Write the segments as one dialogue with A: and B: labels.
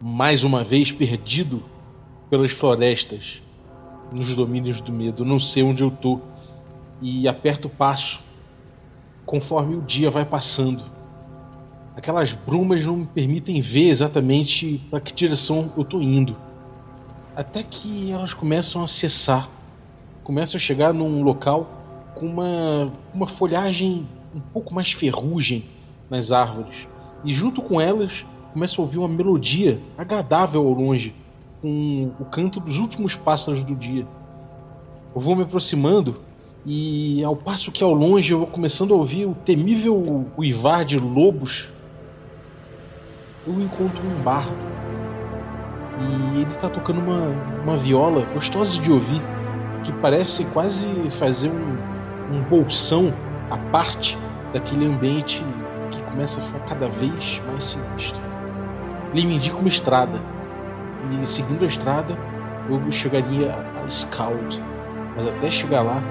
A: mais uma vez perdido pelas florestas, nos domínios do medo. não sei onde eu tô e aperto o passo conforme o dia vai passando. Aquelas brumas não me permitem ver exatamente para que direção eu tô indo. Até que elas começam a cessar. Começam a chegar num local com uma, uma folhagem um pouco mais ferrugem nas árvores. E junto com elas começa a ouvir uma melodia agradável ao longe, com o canto dos últimos pássaros do dia. Eu vou me aproximando e ao passo que ao longe eu vou começando a ouvir o temível uivar de lobos, eu encontro um bardo. E ele está tocando uma, uma viola gostosa de ouvir, que parece quase fazer um, um bolsão à parte daquele ambiente que começa a ficar cada vez mais sinistro. Ele me indica uma estrada. E seguindo a estrada, eu chegaria a Scald. Mas até chegar lá,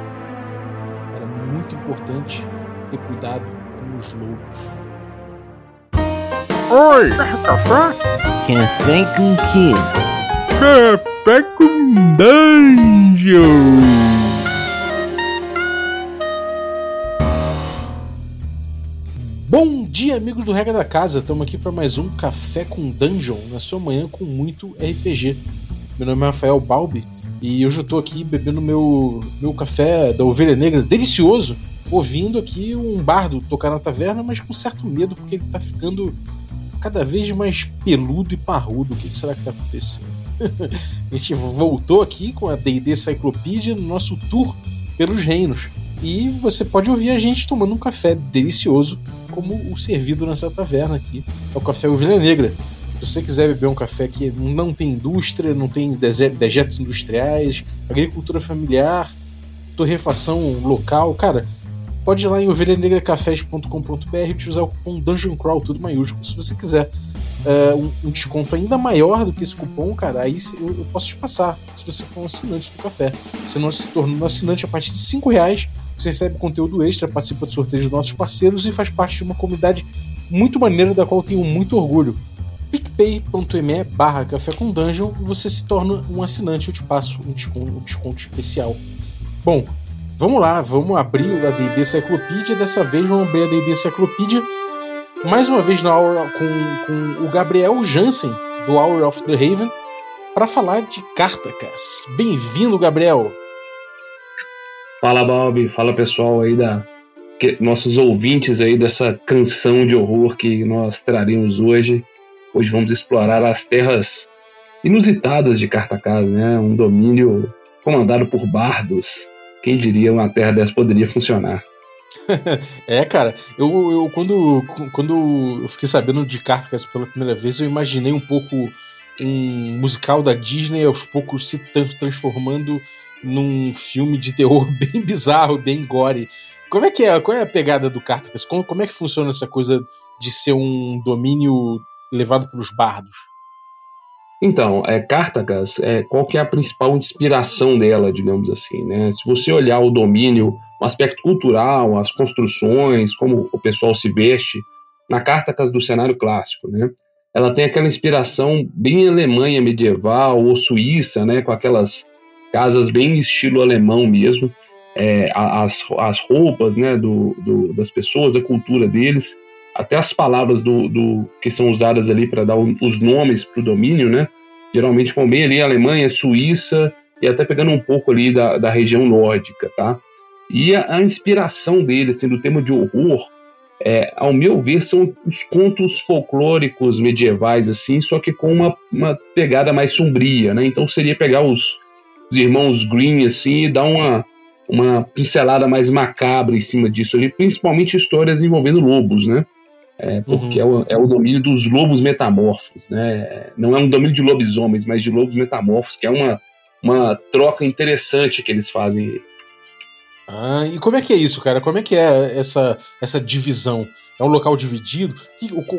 A: era muito importante ter cuidado com os lobos.
B: Oi! Café?
C: Café com quê?
B: Café com dungeon!
A: Dia, amigos do Regra da Casa. Estamos aqui para mais um Café com Dungeon, na sua manhã com muito RPG. Meu nome é Rafael Balbi e hoje eu estou aqui bebendo meu, meu café da Ovelha Negra delicioso, ouvindo aqui um bardo tocar na taverna, mas com certo medo porque ele está ficando cada vez mais peludo e parrudo. O que será que está acontecendo? a gente voltou aqui com a D&D Cyclopedia no nosso tour pelos reinos. E você pode ouvir a gente tomando um café delicioso como o servido nessa taverna aqui. É o café Ovelha Negra. Se você quiser beber um café que não tem indústria, não tem dejetos industriais, agricultura familiar, torrefação local, cara, pode ir lá em ovelhanegracafés.com.br e utilizar o cupom Dungeon Crawl, tudo maiúsculo, se você quiser. Uh, um, desconto ainda maior do que esse cupom, cara, aí eu, eu, posso te passar, se você for um assinante do café. Se não se tornou um assinante a partir de 5 reais, você recebe conteúdo extra, participa de sorteios dos nossos parceiros e faz parte de uma comunidade muito maneira da qual tenho muito orgulho. picpay.me barra café com dungeon e você se torna um assinante, eu te passo um desconto, um desconto especial. Bom, vamos lá, vamos abrir o D&D Cyclopedia, dessa vez vamos abrir a D&D Cyclopedia mais uma vez na aula com, com o Gabriel Jansen, do Hour of the Raven, para falar de Cartacas. Bem-vindo, Gabriel!
D: Fala, Bob. Fala, pessoal aí da que, nossos ouvintes aí dessa canção de horror que nós traremos hoje. Hoje vamos explorar as terras inusitadas de Cartacás, né? Um domínio comandado por bardos. Quem diria uma terra dessa poderia funcionar?
A: é, cara, eu, eu quando, quando eu fiquei sabendo de Cartacas pela primeira vez, eu imaginei um pouco um musical da Disney aos poucos se transformando num filme de terror bem bizarro, bem gore. Como é que é? Qual é a pegada do Cartacus? Como, como é que funciona essa coisa de ser um domínio levado pelos bardos?
D: Então, é, Cartacus, é, qual que é a principal inspiração dela, digamos assim, né? Se você olhar o domínio, o aspecto cultural, as construções, como o pessoal se veste, na Cartacus do cenário clássico, né? Ela tem aquela inspiração bem Alemanha medieval ou Suíça, né? Com aquelas casas bem estilo alemão mesmo, é, as, as roupas né, do, do, das pessoas, a cultura deles, até as palavras do, do que são usadas ali para dar os nomes para o domínio, né? Geralmente vão bem ali Alemanha, Suíça e até pegando um pouco ali da, da região nórdica, tá? E a, a inspiração deles, assim, do tema de horror, é, ao meu ver, são os contos folclóricos medievais, assim, só que com uma, uma pegada mais sombria, né? Então seria pegar os, os irmãos Green, assim, e dar uma, uma pincelada mais macabra em cima disso ali, principalmente histórias envolvendo lobos, né? É, porque uhum. é, o, é, o, domínio dos lobos metamorfos, né? Não é um domínio de lobisomens, mas de lobos metamorfos, que é uma, uma troca interessante que eles fazem.
A: Ah, e como é que é isso, cara? Como é que é essa, essa divisão? É um local dividido?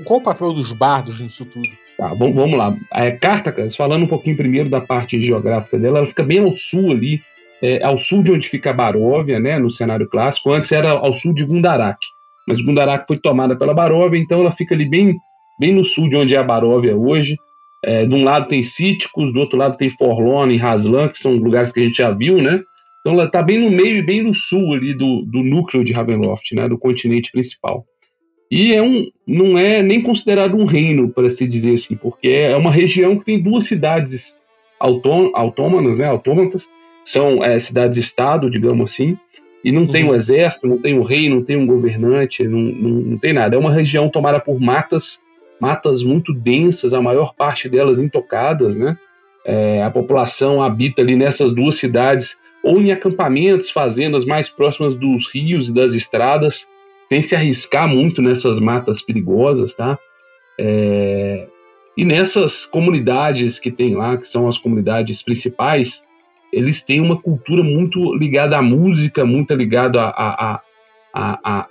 A: Qual o papel dos bardos nisso tudo?
D: Tá, vamos, lá. É, Cartacas, falando um pouquinho primeiro da parte geográfica dela, ela fica bem ao sul ali, é, ao sul de onde fica a Baróvia, né, no cenário clássico. Antes era ao sul de Gundarak, mas Gundarak foi tomada pela Baróvia, então ela fica ali bem, bem no sul de onde é a Baróvia hoje. É, de um lado tem Cíticos, do outro lado tem Forlorn e Haslan, que são lugares que a gente já viu, né? Então ela está bem no meio e bem no sul ali do, do núcleo de Ravenloft, né? Do continente principal. E é um, não é nem considerado um reino, para se dizer assim, porque é uma região que tem duas cidades autônomas, né? Autômatas, são é, cidades-estado, digamos assim, e não uhum. tem um exército, não tem um rei, não tem um governante, não, não, não tem nada. É uma região tomada por matas matas muito densas, a maior parte delas intocadas, né? É, a população habita ali nessas duas cidades, ou em acampamentos, fazendas mais próximas dos rios e das estradas, sem se arriscar muito nessas matas perigosas, tá? É, e nessas comunidades que tem lá, que são as comunidades principais, eles têm uma cultura muito ligada à música, muito ligada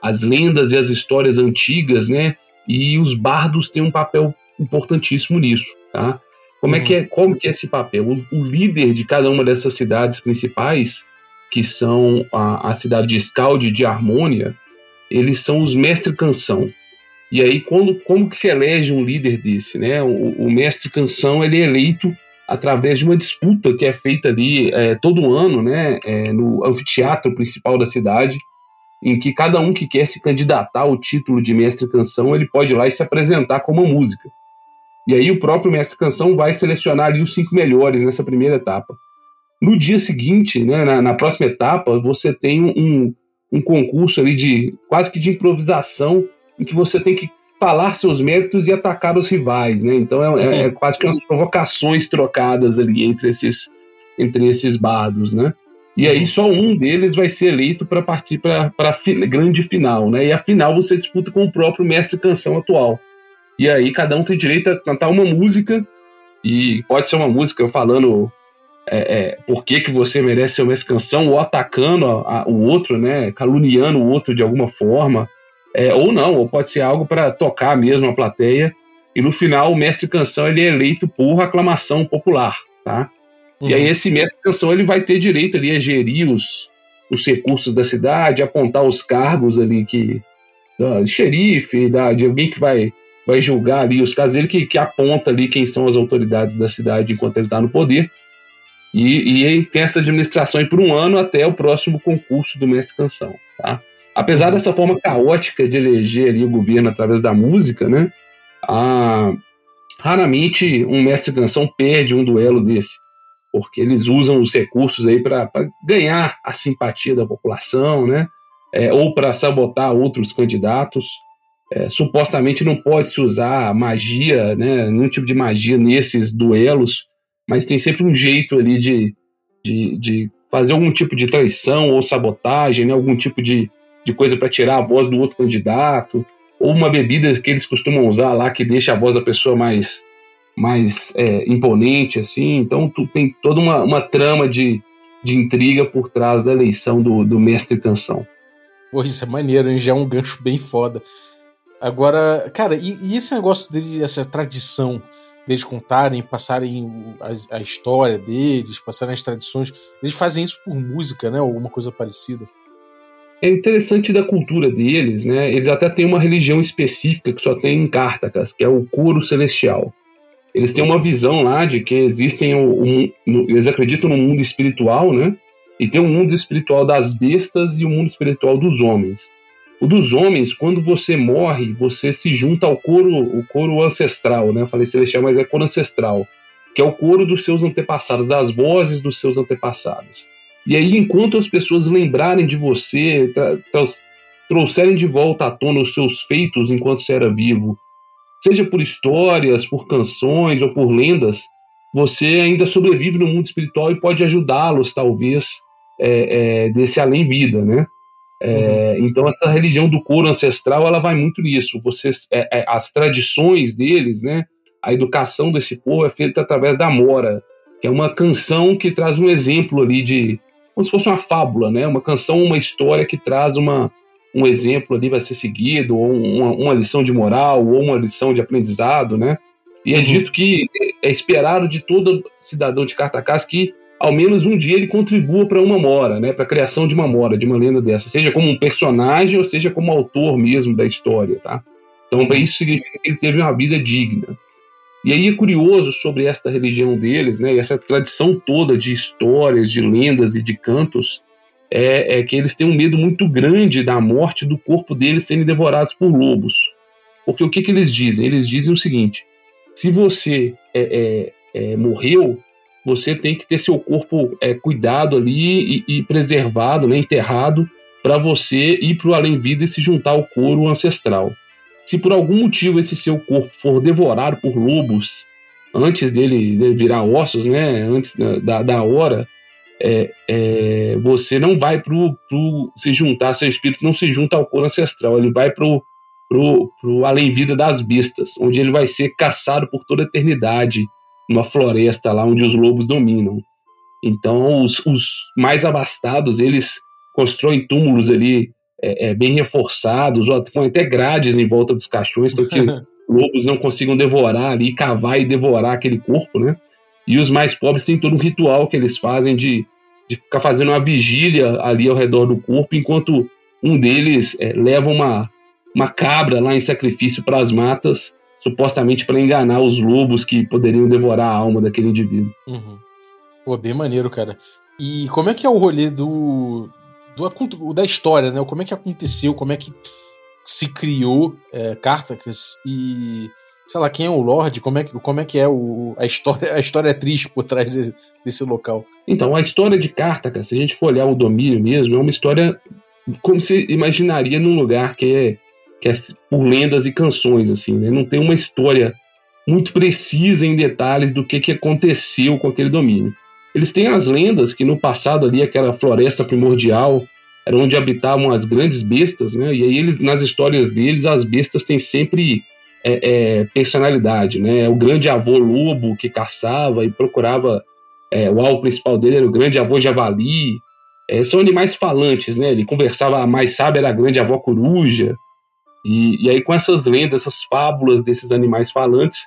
D: às lendas e às histórias antigas, né? E os bardos têm um papel importantíssimo nisso, tá? Como é que é, uhum. como que é esse papel? O, o líder de cada uma dessas cidades principais, que são a, a cidade de Scald e de Harmônia, eles são os mestre-canção. E aí, quando, como que se elege um líder desse? Né? O, o mestre-canção ele é eleito através de uma disputa que é feita ali é, todo ano né? É, no anfiteatro principal da cidade, em que cada um que quer se candidatar ao título de mestre canção, ele pode ir lá e se apresentar com uma música. E aí o próprio mestre canção vai selecionar ali os cinco melhores nessa primeira etapa. No dia seguinte, né, na, na próxima etapa, você tem um, um concurso ali de quase que de improvisação, em que você tem que falar seus méritos e atacar os rivais, né? Então é, é, é quase que umas provocações trocadas ali entre esses entre esses bardos, né? E aí só um deles vai ser eleito para partir para a grande final, né? E a final você disputa com o próprio mestre canção atual. E aí cada um tem direito a cantar uma música e pode ser uma música falando é, é, por que, que você merece ser o mestre canção ou atacando a, a, o outro, né? Caluniando o outro de alguma forma. É, ou não, ou pode ser algo para tocar mesmo a plateia. E no final o mestre canção ele é eleito por aclamação popular, tá? Uhum. E aí uhum. esse mestre de canção ele vai ter direito ali a gerir os, os recursos da cidade, apontar os cargos ali que da, xerife, da, de alguém que vai vai julgar ali os casos, ele que, que aponta ali quem são as autoridades da cidade enquanto ele está no poder. E, e tem essa administração aí por um ano até o próximo concurso do mestre canção, tá? Apesar dessa forma caótica de eleger ali o governo através da música, né? A, raramente um mestre canção perde um duelo desse porque eles usam os recursos aí para ganhar a simpatia da população, né? É, ou para sabotar outros candidatos. É, supostamente não pode se usar magia, né? Nenhum tipo de magia nesses duelos, mas tem sempre um jeito ali de, de, de fazer algum tipo de traição ou sabotagem, né? Algum tipo de, de coisa para tirar a voz do outro candidato, ou uma bebida que eles costumam usar lá que deixa a voz da pessoa mais mais é, imponente, assim. Então tu tem toda uma, uma trama de, de intriga por trás da eleição do, do mestre canção.
A: Pô, isso é maneiro, hein? Já é um gancho bem foda. Agora, cara, e, e esse negócio dele, essa tradição deles contarem, passarem a, a, história deles, passarem as tradições, eles fazem isso por música, né? Ou alguma coisa parecida.
D: É interessante da cultura deles, né? Eles até têm uma religião específica que só tem em Cartacas, que é o coro celestial eles têm uma visão lá de que existem um, um, eles acreditam no mundo espiritual, né? E tem o um mundo espiritual das bestas e o um mundo espiritual dos homens. O dos homens, quando você morre, você se junta ao coro, o coro ancestral, né? Eu falei celestial, mas é coro ancestral, que é o coro dos seus antepassados, das vozes dos seus antepassados. E aí, enquanto as pessoas lembrarem de você, trouxerem de volta à tona os seus feitos enquanto você era vivo, seja por histórias, por canções ou por lendas, você ainda sobrevive no mundo espiritual e pode ajudá-los, talvez, é, é, desse além-vida, né? É, uhum. Então essa religião do coro ancestral ela vai muito nisso. Vocês, é, é, as tradições deles, né? A educação desse povo é feita através da mora, que é uma canção que traz um exemplo ali de como se fosse uma fábula, né? Uma canção, uma história que traz uma um exemplo ali vai ser seguido, ou uma, uma lição de moral, ou uma lição de aprendizado, né? E é uhum. dito que é esperado de todo cidadão de Cartacás que ao menos um dia ele contribua para uma mora, né, para a criação de uma mora, de uma lenda dessa, seja como um personagem ou seja como autor mesmo da história, tá? Então, isso significa que ele teve uma vida digna. E aí é curioso sobre esta religião deles, né, essa tradição toda de histórias, de lendas e de cantos, é, é, que eles têm um medo muito grande da morte do corpo deles serem devorados por lobos. Porque o que, que eles dizem? Eles dizem o seguinte: se você é, é, é morreu, você tem que ter seu corpo é, cuidado ali e, e, preservado, né, enterrado, para você ir para o além-vida e se juntar ao coro ancestral. Se por algum motivo esse seu corpo for devorado por lobos antes dele, dele virar ossos, né, antes da, da hora, é, é, você não vai pro, pro se juntar, seu espírito não se junta ao coro ancestral, ele vai pro, pro, pro além-vida das bestas, onde ele vai ser caçado por toda a eternidade, numa floresta lá onde os lobos dominam. Então, os, os mais abastados, eles constroem túmulos ali é, é, bem reforçados, ou com até grades em volta dos caixões, para que lobos não consigam devorar ali, cavar e devorar aquele corpo, né? E os mais pobres têm todo um ritual que eles fazem de, de ficar fazendo uma vigília ali ao redor do corpo, enquanto um deles é, leva uma, uma cabra lá em sacrifício para as matas, supostamente para enganar os lobos que poderiam devorar a alma daquele indivíduo.
A: Uhum. Pô, bem maneiro, cara. E como é que é o rolê do, do da história, né? Como é que aconteceu, como é que se criou é, Cartacus e sei lá quem é o Lorde, como é que, como é, que é o, a história a história é triste por trás de, desse local.
D: Então a história de Cartacus, se a gente for olhar o domínio mesmo, é uma história como se imaginaria num lugar que é que é por lendas e canções assim, né? Não tem uma história muito precisa em detalhes do que, que aconteceu com aquele domínio. Eles têm as lendas que no passado ali, aquela floresta primordial, era onde habitavam as grandes bestas, né? E aí eles, nas histórias deles, as bestas têm sempre é, é, personalidade, né? O grande avô lobo que caçava e procurava, é, o alvo principal dele era o grande avô javali. É, são animais falantes, né? Ele conversava, mais sábio era a grande avó coruja. E, e aí com essas lendas, essas fábulas desses animais falantes,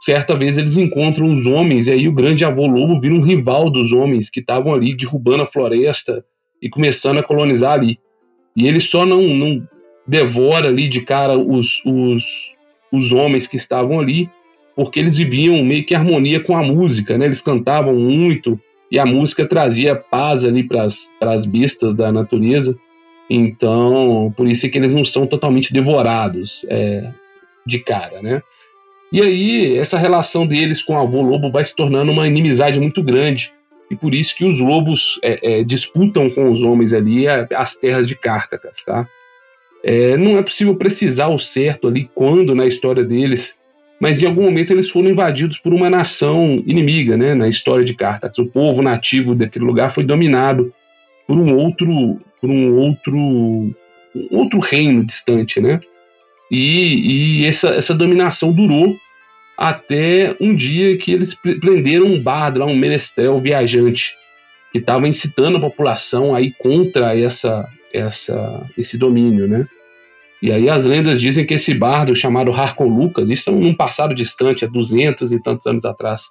D: certa vez eles encontram os homens, e aí o grande avô lobo vira um rival dos homens que estavam ali derrubando a floresta e começando a colonizar ali. E ele só não, não devora ali de cara os, os, os homens que estavam ali, porque eles viviam meio que harmonia com a música, né? Eles cantavam muito e a música trazia paz ali para as bestas da natureza. Então, por isso é que eles não são totalmente devorados é, de cara, né? E aí, essa relação deles com o avô lobo vai se tornando uma inimizade muito grande. E por isso que os lobos é, é, disputam com os homens ali as terras de Cártacas, tá? É, não é possível precisar o certo ali quando na história deles, mas em algum momento eles foram invadidos por uma nação inimiga, né? Na história de Cártacas, o povo nativo daquele lugar foi dominado por um outro, por um outro, um outro reino distante, né? E, e essa, essa dominação durou até um dia que eles prenderam um bardo lá, um menestrel viajante, que estava incitando a população aí contra essa, essa, esse domínio, né? E aí as lendas dizem que esse bardo chamado Harkon Lucas, isso é num passado distante, há duzentos e tantos anos atrás,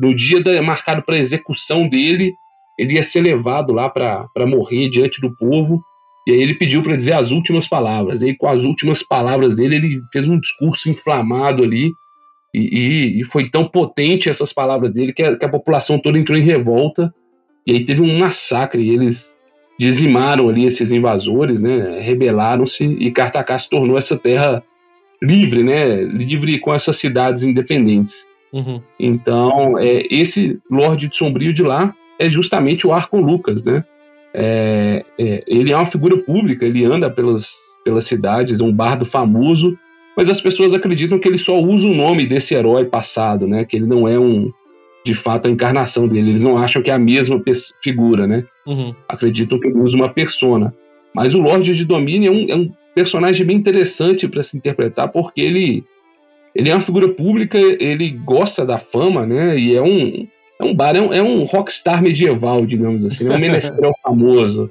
D: no dia da, marcado para execução dele, ele ia ser levado lá para morrer diante do povo, e aí ele pediu para dizer as últimas palavras. E aí, com as últimas palavras dele, ele fez um discurso inflamado ali. E, e, e foi tão potente essas palavras dele que a, que a, população toda entrou em revolta. E aí teve um massacre. E eles dizimaram ali esses invasores, né? Rebelaram-se e Cartacá se tornou essa terra livre, né? Livre com essas cidades independentes. Uhum. Então, é, esse Lorde de Sombrio de lá é justamente o Arco Lucas, né? É, é, ele é uma figura pública, ele anda pelas, pelas cidades, é um bardo famoso, mas as pessoas acreditam que ele só usa o nome desse herói passado, né? Que ele não é um, de fato, a encarnação dele. Eles não acham que é a mesma figura, né? Uhum. Acreditam que ele usa uma persona. Mas o Lorde de Domínio é um, é um personagem bem interessante para se interpretar, porque ele, ele é uma figura pública, ele gosta da fama, né? E é um, é um bar, é um, é um rockstar medieval, digamos assim, é um menestrel famoso.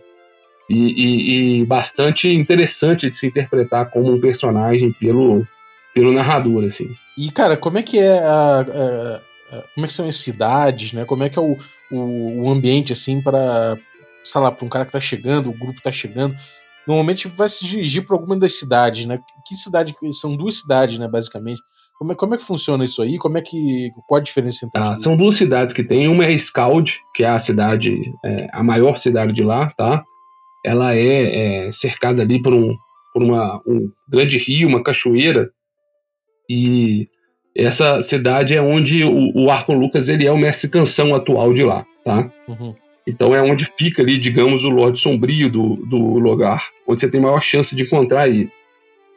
D: E, e, e, bastante interessante de se interpretar como um personagem pelo, pelo narrador, assim.
A: E, cara, como é que é a, a, a como é que são as cidades, né? Como é que é o, o, o ambiente, assim, para sei lá, para um cara que tá chegando, o grupo tá chegando. Normalmente vai se dirigir para alguma das cidades, né? Que cidade? São duas cidades, né, basicamente. Como é, como é que funciona isso aí? Como é que. Qual a diferença entre as
D: são duas cidades que tem. Uma é Scald, que é a cidade, é, a maior cidade de lá, tá? Ela é, é cercada ali por, um, por uma, um grande rio, uma cachoeira. E essa cidade é onde o, o Arco Lucas ele é o mestre canção atual de lá, tá?
A: Uhum.
D: Então é onde fica ali, digamos, o Lorde Sombrio do, do lugar, onde você tem maior chance de encontrar ele.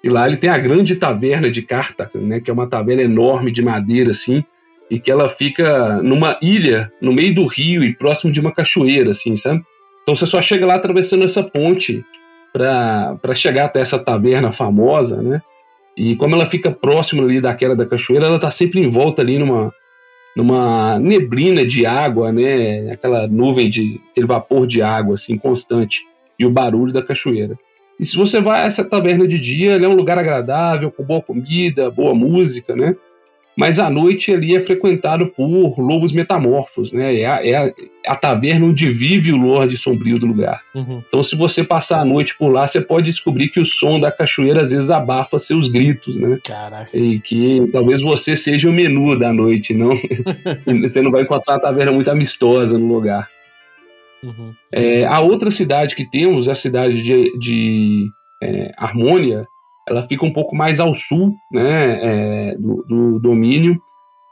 D: E lá ele tem a grande taverna de Cartaca, né, que é uma taverna enorme de madeira, assim, e que ela fica numa ilha, no meio do rio e próximo de uma cachoeira, assim, sabe? Então você só chega lá atravessando essa ponte para chegar até essa taverna famosa, né? E como ela fica próxima ali daquela da cachoeira, ela tá sempre em volta ali numa, numa neblina de água, né? Aquela nuvem de aquele vapor de água assim constante e o barulho da cachoeira. E se você vai a essa taverna de dia, ela é um lugar agradável, com boa comida, boa música, né? Mas à noite ali é frequentado por lobos metamorfos, né? É a, é a, a taverna onde vive o Lorde Sombrio do lugar.
A: Uhum.
D: Então, se você passar a noite por lá, você pode descobrir que o som da cachoeira às vezes abafa seus gritos, né?
A: Caraca.
D: E que talvez você seja o menu da noite, não? você não vai encontrar uma taverna muito amistosa no lugar.
A: Uhum.
D: É, a outra cidade que temos, a cidade de, de é, Harmônia, ela fica um pouco mais ao sul né, é, do, do, domínio,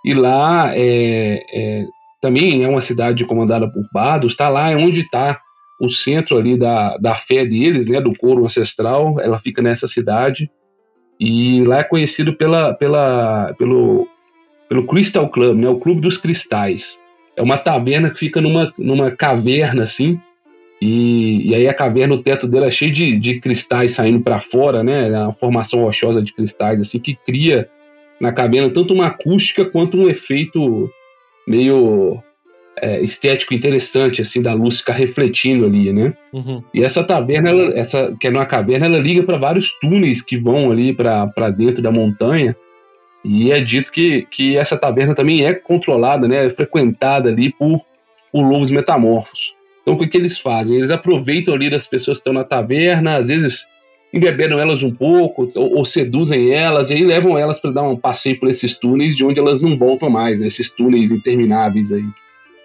D: e lá é, é, também é uma cidade comandada por bardos, está lá é onde está o centro ali da, da fé deles, né, do coro ancestral, ela fica nessa cidade, e lá é conhecido pela, pela, pelo, pelo Crystal Club, né, o Clube dos Cristais. É uma taverna que fica numa, numa caverna assim, e, e aí a caverna, o teto dela é cheio de, de cristais saindo para fora, né? É uma formação rochosa de cristais, assim, que cria na caverna tanto uma acústica quanto um efeito meio é, estético interessante, assim, da luz ficar refletindo ali, né?
A: Uhum.
D: E essa taverna, ela, essa que é numa caverna, ela liga para vários túneis que vão ali para dentro da montanha. E é dito que, que essa taverna também é controlada, né? É frequentada ali por, por lobos metamorfos. Então, o que, que eles fazem? Eles aproveitam ali das pessoas que estão na taverna, às vezes embeberam elas um pouco, ou, ou seduzem elas, e aí levam elas para dar um passeio por esses túneis de onde elas não voltam mais, né? esses túneis intermináveis aí.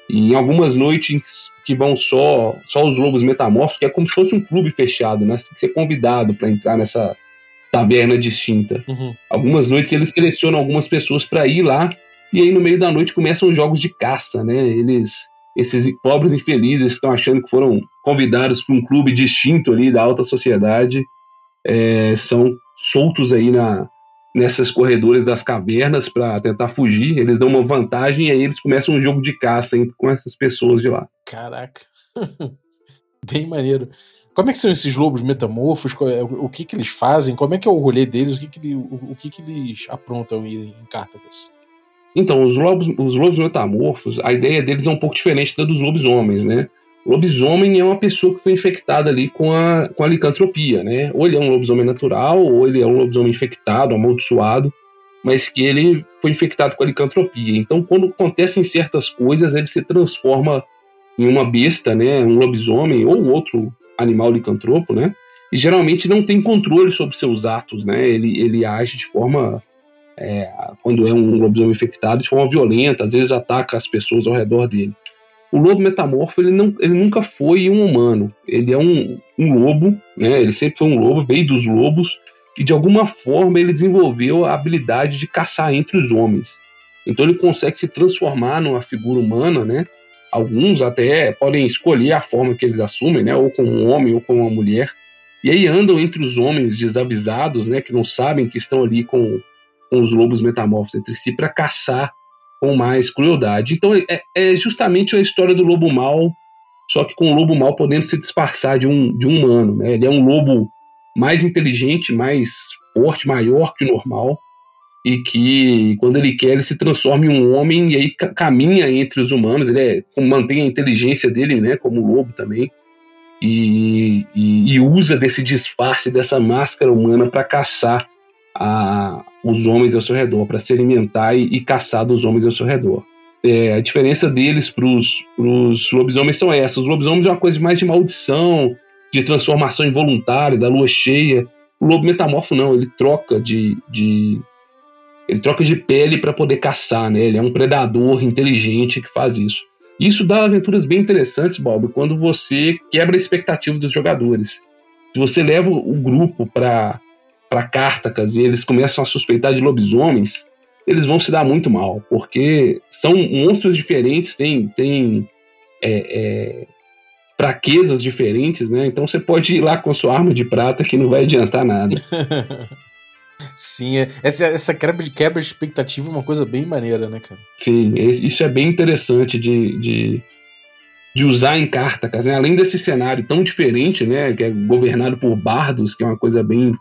D: E em algumas noites que vão só só os lobos metamorfos, que é como se fosse um clube fechado, né? Você tem que ser convidado para entrar nessa taverna distinta.
A: Uhum.
D: Algumas noites eles selecionam algumas pessoas para ir lá, e aí no meio da noite começam os jogos de caça, né? Eles esses pobres infelizes que estão achando que foram convidados para um clube distinto ali da alta sociedade é, são soltos aí na, nessas corredores das cavernas para tentar fugir. Eles dão uma vantagem e aí eles começam um jogo de caça hein, com essas pessoas de lá.
A: Caraca. Bem maneiro. Como é que são esses lobos metamorfos? É- O que que eles fazem? Como é que é o rolê deles? O que que, o, o que, que eles aprontam em, em?
D: Então, os lobos, os lobos metamorfos, a ideia deles é um pouco diferente da dos lobisomens, né? O lobisomem é uma pessoa que foi infectada ali com a, com a licantropia, né? Ou ele é um lobisomem natural, ou ele é um lobisomem infectado, amaldiçoado, mas que ele foi infectado com a licantropia. Então, quando acontecem certas coisas, ele se transforma em uma besta, né? Um lobisomem ou outro animal licantropo, né? E geralmente não tem controle sobre seus atos, né? Ele, ele age de forma é, quando é um lobisomem infectado, de forma violenta, às vezes ataca as pessoas ao redor dele. O lobo metamorfo, ele, não, ele nunca foi um humano, ele é um, um lobo, né? ele sempre foi um lobo, veio dos lobos, e de alguma forma ele desenvolveu a habilidade de caçar entre os homens. Então ele consegue se transformar numa figura humana, né? Alguns até podem escolher a forma que eles assumem, né? Ou como um homem ou como uma mulher. E aí andam entre os homens desavisados, né? Que não sabem que estão ali com, com os lobos metamorfos entre si para caçar com mais crueldade. Então é, é justamente a história do lobo mau, só que com o lobo mau podendo se disfarçar de um, de um humano. Né? Ele é um lobo mais inteligente, mais forte, maior que o normal, e que quando ele quer ele se transforma em um homem e aí ca- caminha entre os humanos. Ele é, mantém a inteligência dele, né? Como lobo também. E, e, e usa desse disfarce, dessa máscara humana para caçar a, os homens ao seu redor, para se alimentar e, e caçar dos homens ao seu redor. É, a diferença deles para os lobisomens são essas. Os lobisomens é uma coisa mais de maldição, de transformação involuntária, da lua cheia. O lobo metamorfo não, ele troca de, de Ele troca de pele para poder caçar, né? Ele é um predador inteligente que faz isso. Isso dá aventuras bem interessantes, Bob, quando você quebra a expectativa dos jogadores. Se você leva o grupo para para Cartacas e eles começam a suspeitar de lobisomens, eles vão se dar muito mal, porque são monstros diferentes, têm tem, é, é, fraquezas diferentes, né? Então você pode ir lá com a sua arma de prata que não vai adiantar nada.
A: Sim, é, essa, essa quebra de, quebra de expectativa é uma coisa bem maneira, né, cara?
D: Sim, isso é bem interessante de, de, de usar em Cartacas, né? Além desse cenário tão diferente, né? Que é governado por bardos, que é uma coisa bem,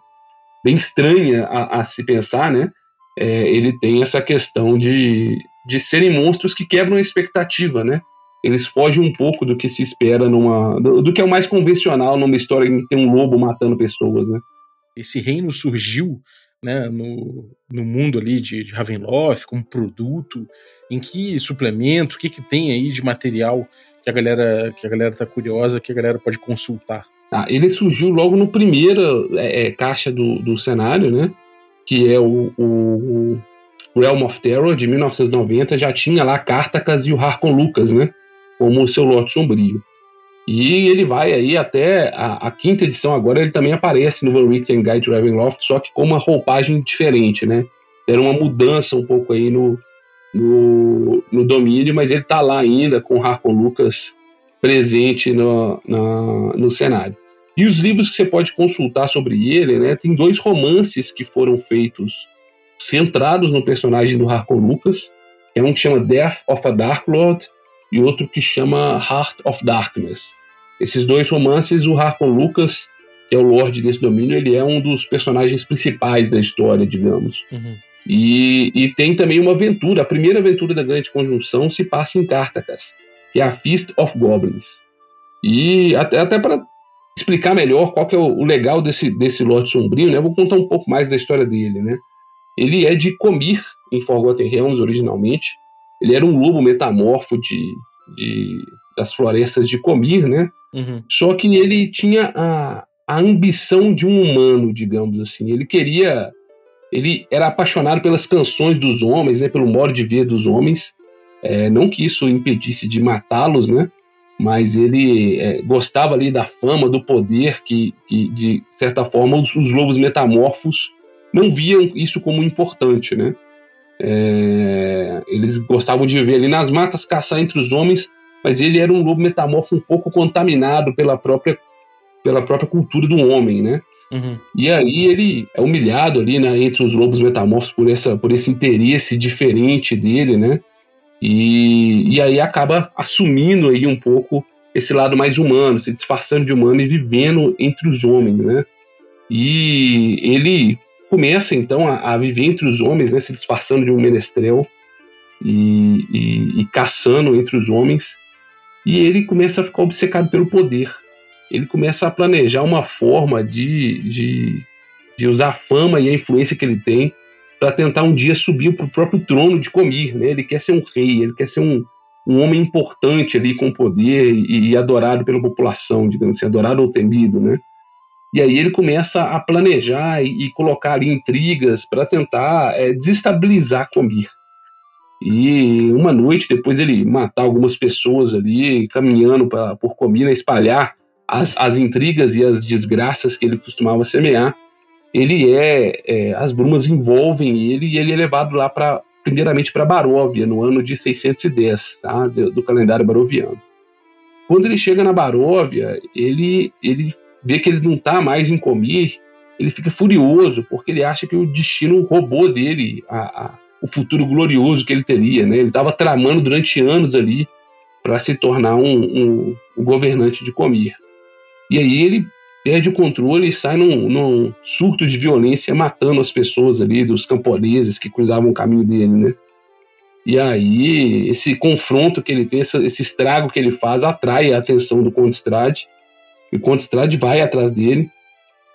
D: bem estranha a, a se pensar, né? É, ele tem essa questão de, de serem monstros que quebram a expectativa, né? Eles fogem um pouco do que se espera numa. do, do que é o mais convencional numa história em que tem um lobo matando pessoas, né?
A: Esse reino surgiu né, no, no mundo ali de, de Ravenloft como produto, em que suplemento, o que, que tem aí de material que a galera que a galera tá curiosa, que a galera pode consultar.
D: Ah, ele surgiu logo no primeiro é, é, caixa do, do cenário, né? Que é o, o, o, Realm of Terror de 1990, já tinha lá Cartacas e o Harkon Lucas, né? Como o seu lote sombrio. E ele vai aí até a, a, quinta edição agora, ele também aparece no Van Richten Guide to Ravenloft, só que com uma roupagem diferente, né? Era uma mudança um pouco aí no, no, no domínio, mas ele tá lá ainda com o Harkon Lucas presente no, na, no cenário. E os livros que você pode consultar sobre ele, né? Tem dois romances que foram feitos centrados no personagem do Harkon Lucas. É um que chama Death of a Dark Lord e outro que chama Heart of Darkness. Esses dois romances, o Harkon Lucas, que é o Lorde desse domínio, ele é um dos personagens principais da história, digamos. Uhum. E, e, tem também uma aventura. A primeira aventura da Grande Conjunção se passa em Cartacas, que é a Feast of Goblins. E até, até para explicar melhor qual que é o, o, legal desse, desse Lorde Sombrio, né? Eu vou contar um pouco mais da história dele, né? Ele é de Comir, em Forgotten Realms, originalmente. Ele era um lobo metamorfo de, de das florestas de Comir, né? Uhum. Só que ele tinha a, a ambição de um humano, digamos assim. Ele queria. Ele era apaixonado pelas canções dos homens, né? Pelo modo de ver dos homens. É, não que isso impedisse de matá-los, né? Mas ele é, gostava ali da fama, do poder que, que de certa forma, os, os lobos metamorfos não viam isso como importante, né? É, eles gostavam de viver ali nas matas, caçar entre os homens, mas ele era um lobo metamorfo um pouco contaminado pela própria, pela própria cultura do homem, né? Uhum. E aí ele é humilhado ali né, entre os lobos metamorfos por, essa, por esse interesse diferente dele, né? E, e aí acaba assumindo aí um pouco esse lado mais humano, se disfarçando de humano e vivendo entre os homens, né? E ele começa então a, a viver entre os homens, né, se disfarçando de um menestrel e, e, e caçando entre os homens e ele começa a ficar obcecado pelo poder. Ele começa a planejar uma forma de, de, de usar a fama e a influência que ele tem para tentar um dia subir para o próprio trono de Comir. Né? Ele quer ser um rei, ele quer ser um, um homem importante ali com poder e, e, adorado pela população, digamos assim, adorado ou temido, né? E aí ele começa a planejar e, e colocar ali intrigas para tentar é, desestabilizar Comir. E uma noite, depois ele matar algumas pessoas ali, caminhando pra, por Comina, espalhar as, as intrigas e as desgraças que ele costumava semear, ele é, é as brumas envolvem ele e ele é levado lá para primeiramente para Baróvia no ano de 610, tá, do, do, calendário baroviano. Quando ele chega na Baróvia, ele ele vê que ele não está mais em Comir, ele fica furioso porque ele acha que o destino roubou dele a, a o futuro glorioso que ele teria. Né? Ele estava tramando durante anos ali para se tornar um, um, um, governante de Comir. E aí ele perde o controle e sai num, num, surto de violência, matando as pessoas ali, dos camponeses que cruzavam o caminho dele, né? E aí, esse confronto que ele tem, esse, esse estrago que ele faz, atrai a atenção do Conde Strade. E o Conde Strade vai atrás dele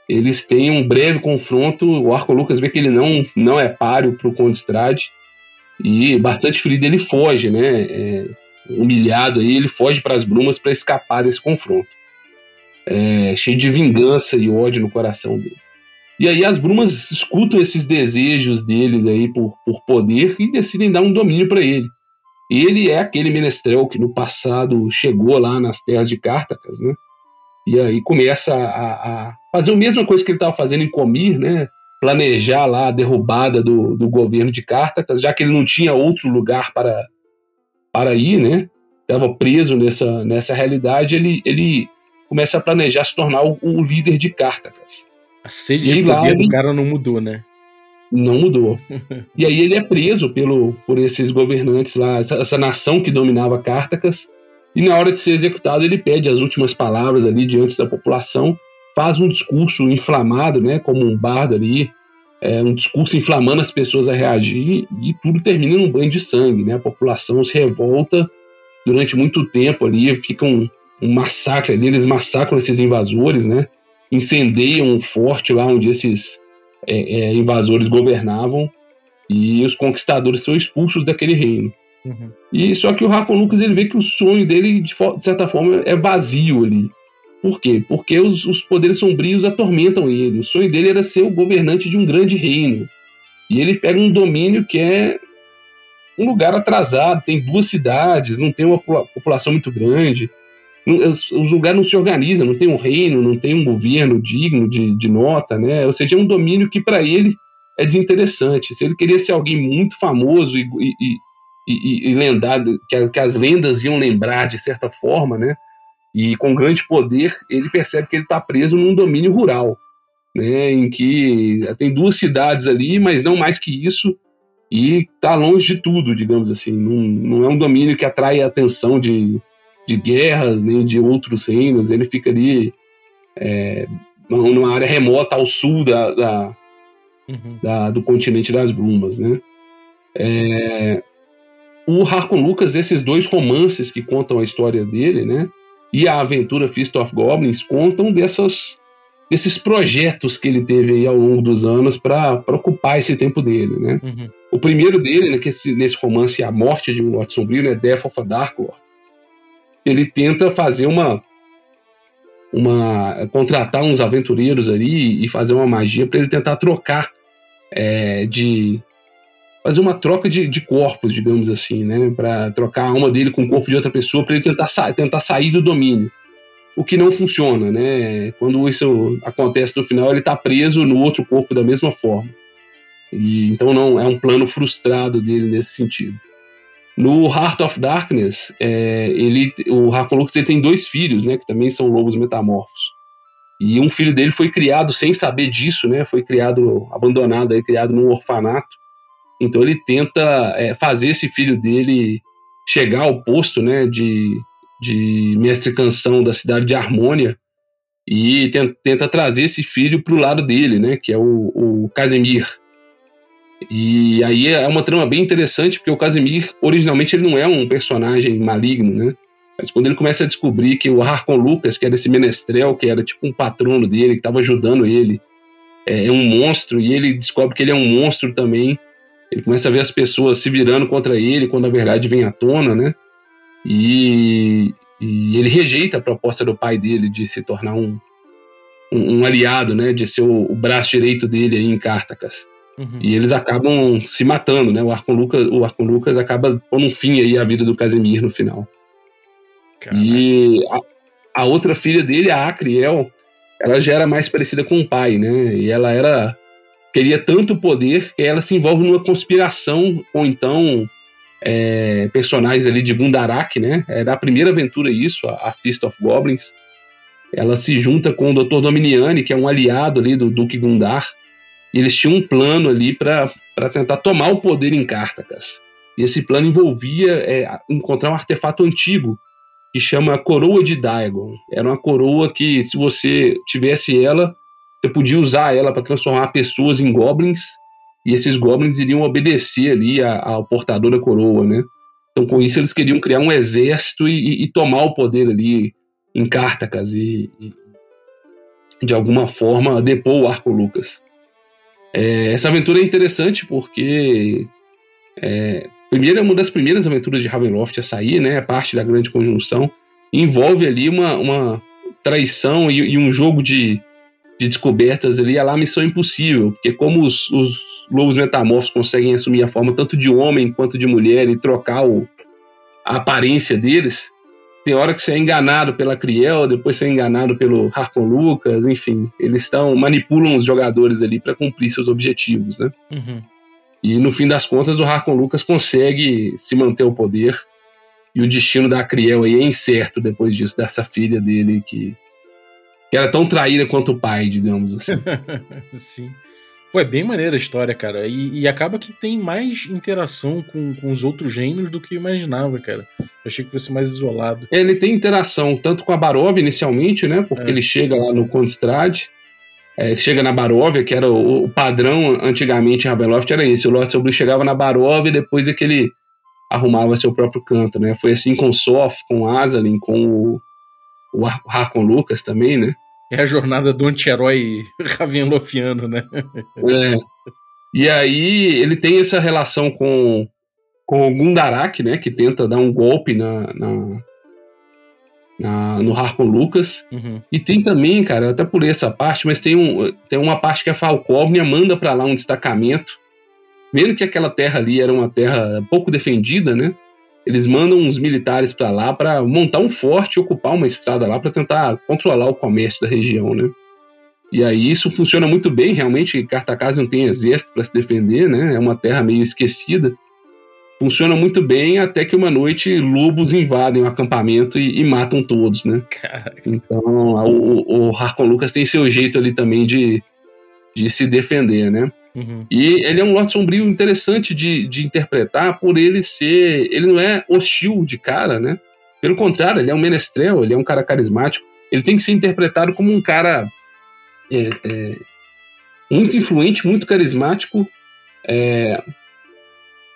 D: eles têm um breve confronto. O Arco Lucas vê que ele não, não é páreo para o Conde Strade. E bastante ferido, ele foge, né? É, humilhado aí, ele foge para as brumas para escapar desse confronto. É, cheio de vingança e ódio no coração dele. E aí as brumas escutam esses desejos deles aí por, por poder e decidem dar um domínio para ele. Ele é aquele menestrel que no passado chegou lá nas terras de Cártacas, né? E aí começa a, a fazer a mesma coisa que ele estava fazendo em Comir, né? Planejar lá a derrubada do, do governo de Cártacas, já que ele não tinha outro lugar para, para ir, né? Estava preso nessa, nessa realidade, ele, ele começa a planejar se tornar o, o líder de Cártacas.
A: A sede de poder do cara não mudou, né?
D: Não mudou. e aí ele é preso pelo, por esses governantes lá, essa, essa nação que dominava Cártacas, e na hora de ser executado, ele pede as últimas palavras ali diante da população, faz um discurso inflamado, né, como um bardo ali, é, um discurso inflamando as pessoas a reagir, e tudo termina num banho de sangue, né? A população se revolta durante muito tempo ali, fica um, um massacre ali, eles massacram esses invasores, né? Incendeiam um forte lá onde esses é, é, invasores governavam, e os conquistadores são expulsos daquele reino. Uhum. E só que o Racon Lucas ele vê que o sonho dele, de, de, certa forma, é vazio ali. Por quê? Porque os, os, poderes sombrios atormentam ele. O sonho dele era ser o governante de um grande reino. E ele pega um domínio que é um lugar atrasado, tem duas cidades, não tem uma população muito grande. Os, os lugares não se organizam, não tem um reino, não tem um governo digno de, de nota, né? Ou seja, é um domínio que para ele é desinteressante. Se ele queria ser alguém muito famoso e, e, e, e lendado, que, que, as lendas iam lembrar de certa forma, né? E com grande poder, ele percebe que ele está preso num domínio rural, né? Em que tem duas cidades ali, mas não mais que isso, e está longe de tudo, digamos assim. Não, não é um domínio que atrai a atenção de, de guerras, nem de outros reinos. Ele fica ali é, numa área remota ao sul da, da, uhum. da do continente das brumas, né? É, o Harkon Lucas, esses dois romances que contam a história dele, né? E a aventura Fist of Goblins contam dessas, desses projetos que ele teve aí ao longo dos anos para ocupar esse tempo dele, né? Uhum. O primeiro dele, né, que esse, nesse romance A Morte de um Lorde Sombrio, né, Death of a Dark Lord, ele tenta fazer uma uma contratar uns aventureiros ali e fazer uma magia para ele tentar trocar é, de fazer uma troca de, de corpos, digamos assim, né? Para trocar a alma dele com o corpo de outra pessoa para ele tentar, sa tentar sair do domínio. O que não funciona, né? Quando isso acontece no final, ele está preso no outro corpo da mesma forma. E, então não é um plano frustrado dele nesse sentido. No Heart of Darkness, é, ele, o Harkolux ele tem dois filhos, né? Que também são lobos metamorfos. E um filho dele foi criado sem saber disso, né? Foi criado, abandonado, aí, criado num orfanato então ele tenta é, fazer esse filho dele chegar ao posto né, de, de mestre canção da cidade de Harmônia e tenta, trazer esse filho para o lado dele, né, que é o, o Casimir. E aí é uma trama bem interessante, porque o Casimir, originalmente, ele não é um personagem maligno, né? Mas quando ele começa a descobrir que o Harkon Lucas, que era esse menestrel, que era tipo um patrono dele, que estava ajudando ele, é, é um monstro, e ele descobre que ele é um monstro também, ele começa a ver as pessoas se virando contra ele quando a verdade vem à tona, né? E, e ele rejeita a proposta do pai dele de se tornar um, um, um aliado, né? De ser o, o, braço direito dele aí em Cartacas. Uhum. E eles acabam se matando, né? O Arcon Lucas, o Arcon Lucas acaba pondo um fim aí à vida do Casimir no final. Caraca. E a, a, outra filha dele, a Acriel, ela já era mais parecida com o pai, né? E ela era queria tanto poder que ela se envolve numa conspiração, ou então é, personagens ali de Gundarak, né? Era é a primeira aventura isso, a, a Fist of Goblins. Ela se junta com o Dr. Dominiani, que é um aliado ali do Duque Gundar, e eles tinham um plano ali para tentar tomar o poder em Cartacas. E esse plano envolvia é, encontrar um artefato antigo que chama Coroa de Dagon. Era uma coroa que, se você tivesse ela, você podia usar ela para transformar pessoas em goblins e esses goblins iriam obedecer ali ao portador da coroa, né? Então, com isso, eles queriam criar um exército e, e tomar o poder ali em Cartacas e, e, de alguma forma, depor o Arco Lucas. É, essa aventura é interessante porque, é, primeiro, é uma das primeiras aventuras de Ravenloft a sair, né? É parte da grande conjunção. envolve ali uma, uma traição e, e um jogo de de descobertas ali, é lá Missão Impossível, porque como os, os lobos metamorfos conseguem assumir a forma tanto de homem quanto de mulher e trocar o, a aparência deles, tem hora que você é enganado pela Criel, depois você é enganado pelo Harkon Lucas, enfim, eles estão manipulam os jogadores ali para cumprir seus objetivos, né?
A: Uhum.
D: E no fim das contas, o Harkon Lucas consegue se manter o poder. E o destino da Criel aí é incerto depois disso, dessa filha dele que, que era tão traída quanto o pai, digamos assim.
A: Sim. Pô, é bem maneira a história, cara. E, e acaba que tem mais interação com, com os outros gênios do que eu imaginava, cara. Eu achei que fosse mais isolado.
D: Ele tem interação tanto com a Barov inicialmente, né? Porque
A: É.
D: ele chega lá no Kronstadt, é, chega na Baróvia, que era o, o padrão antigamente em Ravenloft, era esse. O Lord Sombrio chegava na Baróvia e depois é que ele arrumava seu próprio canto, né? Foi assim com o Sof, com o Azalin, com o, o Har- Harkon Lucas também, né?
A: É a jornada do anti-herói Ravenlofiano, né?
D: É. E aí ele tem essa relação com, com o Gundarak, né? Que tenta dar um golpe na, na, na- no Harkon Lucas.
A: Uhum.
D: E tem também, cara, eu até pulei essa parte, mas tem, um, tem uma parte que a Falcórnia manda pra lá um destacamento. Vendo que aquela terra ali era uma terra pouco defendida, né? Eles mandam uns militares pra lá pra montar um forte ocupar uma estrada lá pra tentar controlar o comércio da região, né? E aí isso funciona muito bem, realmente. Cartacás não tem exército para se defender, né? É uma terra meio esquecida. Funciona muito bem até que uma noite lobos invadem o acampamento e, e matam todos, né?
A: Caraca.
D: Então, o, o Harkon Lucas tem seu jeito ali também de, de se defender, né?
A: Uhum.
D: E ele é um Lorde Sombrio interessante de, de interpretar por ele ser. Ele não é hostil de cara, né? Pelo contrário, ele é um menestrel, ele é um cara carismático. Ele tem que ser interpretado como um cara é, é, muito influente, muito carismático, é,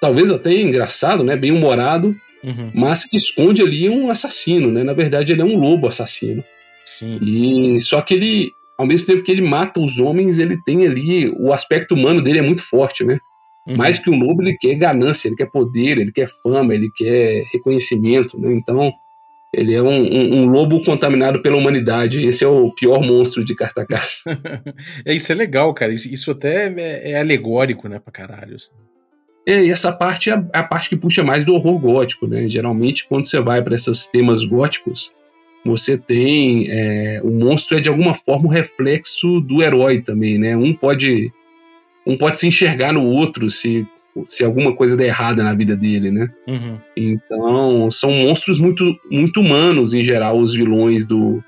D: talvez até engraçado, né? Bem humorado,
A: Uhum.
D: mas que esconde ali um assassino, né? Na verdade, ele é um lobo assassino.
A: Sim.
D: E só que ele, ao mesmo tempo que ele mata os homens, ele tem ali o aspecto humano dele é muito forte, né?
A: Uhum.
D: Mais que um lobo, ele quer ganância, ele quer poder, ele quer fama, ele quer reconhecimento, né? Então, ele é um, um- um lobo contaminado pela humanidade. Esse é o pior monstro de Cartacás.
A: é, isso é legal, cara. Isso, isso até é, é alegórico, né, pra caralho. assim.
D: É, e essa parte é a, é a parte que puxa mais do horror gótico, né? Geralmente, quando você vai para esses temas góticos, você tem. é, o monstro é de alguma forma o reflexo do herói também, né? Um pode. Um pode se enxergar no outro se, se alguma coisa der errada na vida dele, né?
A: Uhum.
D: Então, são monstros muito, muito humanos, em geral, os vilões do,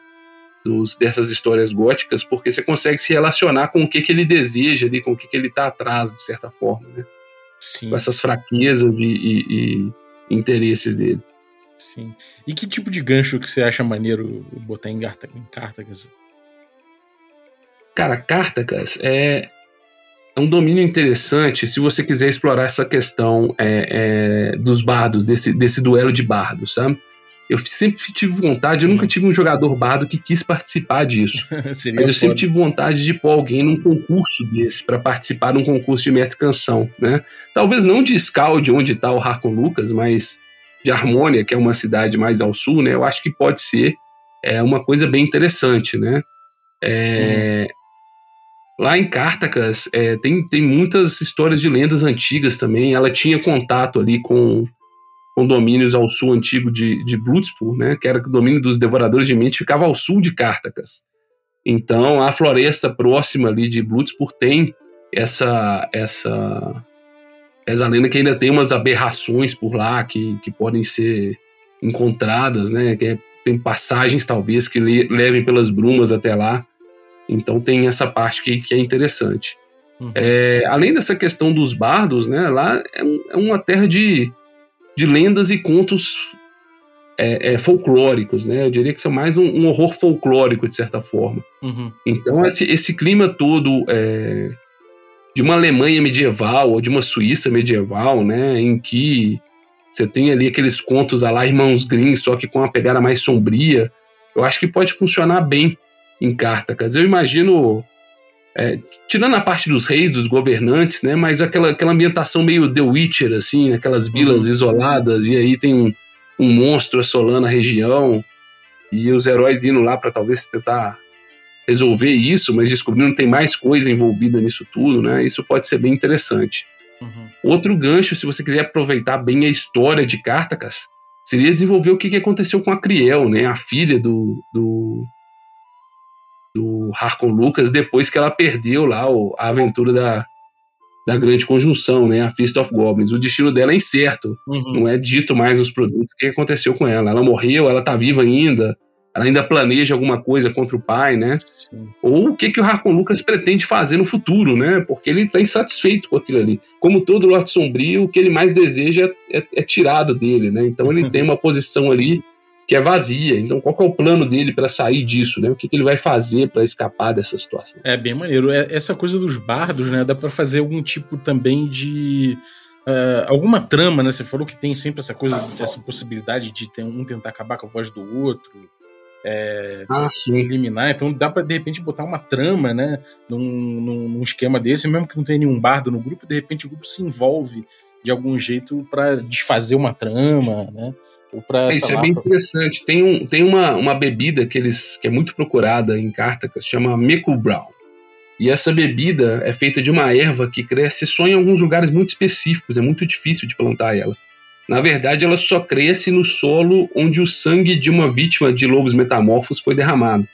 D: dos, dessas histórias góticas, porque você consegue se relacionar com o que, que ele deseja ali, com o que, que ele está atrás, de certa forma, né?
A: Sim,
D: com essas fraquezas e, e- e interesses dele.
A: Sim. E que tipo de gancho que você acha maneiro botar em, Garta, em Cartacas?
D: Cara, Cartacas é, é um domínio interessante se você quiser explorar essa questão é, é, dos bardos, desse, desse duelo de bardos, sabe? Eu sempre tive vontade, eu nunca tive um jogador bardo que quis participar disso. Mas eu sempre
A: foda.
D: tive vontade de pôr alguém num concurso desse, para participar de um concurso de mestre canção, né? Talvez não de Scald, onde está o Harkon Lucas, mas de Harmônia, que é uma cidade mais ao sul, né? Eu acho que pode ser é, uma coisa bem interessante, né? É, Lá em Cartacas é, tem, tem muitas histórias de lendas antigas também. Ela tinha contato ali com, com domínios ao sul antigo de, de Bloodspur, né? Que era o domínio dos Devoradores de Mente, ficava ao sul de Cartacas. Então, a floresta próxima ali de Bloodspur tem essa essa essa lenda que ainda tem umas aberrações por lá que, que podem ser encontradas, né? Que é- tem passagens talvez que le- levem pelas brumas até lá. Então tem essa parte que, que é interessante.
A: Uhum.
D: É, além dessa questão dos bardos, né? Lá é, é uma terra de, de lendas e contos é, é, folclóricos, né? Eu diria que são mais um, um horror folclórico de certa forma.
A: Uhum.
D: Então, esse, esse clima todo é, de uma Alemanha medieval ou de uma Suíça medieval, né, em que você tem ali aqueles contos a lá Irmãos Grimm, só que com uma pegada mais sombria, eu acho que pode funcionar bem em Cartacas. Eu imagino, é, tirando a parte dos reis, dos governantes, né, mas aquela, aquela ambientação meio The Witcher, assim, aquelas vilas isoladas, e aí tem um, um monstro assolando a região, e os heróis indo lá para talvez tentar resolver isso, mas descobrindo que tem mais coisa envolvida nisso tudo, né? Isso pode ser bem interessante.
A: Uhum.
D: Outro gancho, se você quiser aproveitar bem a história de Cartacas, seria desenvolver o que, que aconteceu com a Criel, né? A filha do, do, do Harkon Lucas, depois que ela perdeu lá o, a aventura da, da grande conjunção, né? A Fist of Goblins. O destino dela é incerto.
A: Uhum.
D: Não é dito mais nos produtos o que aconteceu com ela. Ela morreu, ela tá viva ainda. Ela ainda planeja alguma coisa contra o pai, né?
A: Sim.
D: Ou o que, que o Harkon Lucas pretende fazer no futuro, né? Porque ele está insatisfeito com aquilo ali. Como todo Lorde Sombrio, o que ele mais deseja é, é tirado dele, né? Então ele tem uma posição ali que é vazia. Então qual que é o plano dele para sair disso, né? O que, que ele vai fazer para escapar dessa situação?
A: É bem maneiro. É- Essa coisa dos bardos, né? Dá pra fazer algum tipo também de. ah, alguma trama, né? Você falou que tem sempre essa coisa, essa possibilidade de ter um tentar acabar com a voz do outro,
D: Ah, sim.
A: eliminar. Então dá pra de repente botar uma trama, né? Num, num, num esquema desse, mesmo que não tenha nenhum bardo no grupo, de repente o grupo se envolve de algum jeito pra desfazer uma trama, né? Ou pra.
D: É, isso é
A: lá,
D: bem
A: pra-
D: interessante. Tem, um, tem uma, uma bebida que, eles, que é muito procurada em Cartacas, chama Meku Brown. E essa bebida é feita de uma erva que cresce só em alguns lugares muito específicos, é muito difícil de plantar ela. Na verdade, ela só cresce no solo onde o sangue de uma vítima de lobos metamorfos foi derramado.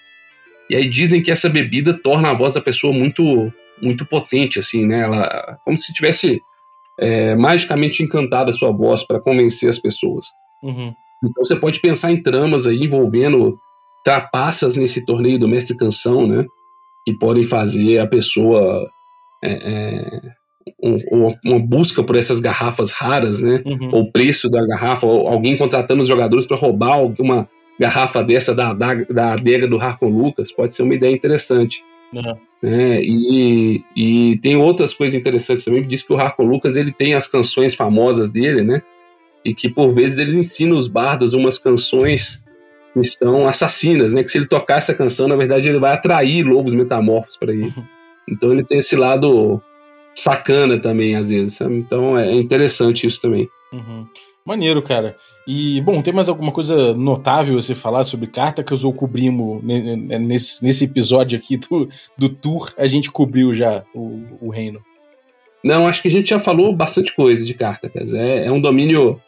D: E aí dizem que essa bebida torna a voz da pessoa muito muito potente, assim, né? Ela, como se tivesse é, magicamente encantado a sua voz para convencer as pessoas.
A: Uhum.
D: Então você pode pensar em tramas aí envolvendo trapaças nesse torneio do Mestre Canção, né? Que podem fazer a pessoa é, é, um- um- uma busca por essas garrafas raras, né?
A: Uhum.
D: Ou o preço da garrafa, ou alguém contratando os jogadores para roubar uma garrafa dessa da, da, da adega do Harkon Lucas, pode ser uma ideia interessante.
A: Uhum.
D: né? E, e tem outras coisas interessantes também. Diz que o Harkon Lucas ele tem as canções famosas dele, né? E que por vezes ele ensina os bardos umas canções que são assassinas, né? Que se ele tocar essa canção, na verdade ele vai atrair lobos metamorfos para ele. Então ele tem esse lado sacana também às vezes. sabe? Então é interessante isso também.
A: Uhum. Maneiro, cara. E, bom, tem mais alguma coisa notável a se falar sobre Cartacus ou cobrimos ne- ne- nesse, nesse episódio aqui do, do tour? A gente cobriu já o, o reino.
D: Não, acho que a gente já falou bastante coisa de Cartacas. É, é um domínio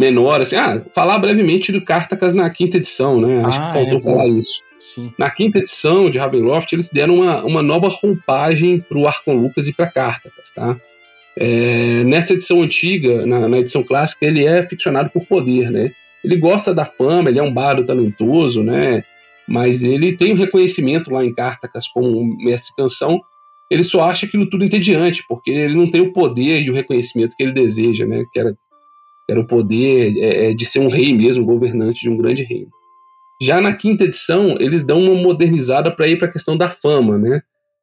D: menor, assim. Ah, falar brevemente do Cartacas na quinta edição, né? Acho
A: Ah,
D: que faltou
A: é,
D: falar isso.
A: Sim.
D: Na quinta edição de Ravenloft, eles deram uma, uma nova roupagem para o Arcon Lucas e para Cartacas, tá? É, nessa edição antiga, na, na edição clássica, ele é ficcionado por poder, né? Ele gosta da fama, ele é um bardo talentoso, né? Mas ele tem um reconhecimento lá em Cartacas como mestre canção. Ele só acha aquilo tudo entediante, porque ele não tem o poder e o reconhecimento que ele deseja, né? Que era, era o poder é, é, de ser um rei mesmo, governante de um grande reino. Já na quinta edição, eles dão uma modernizada para ir para a questão da fama, né?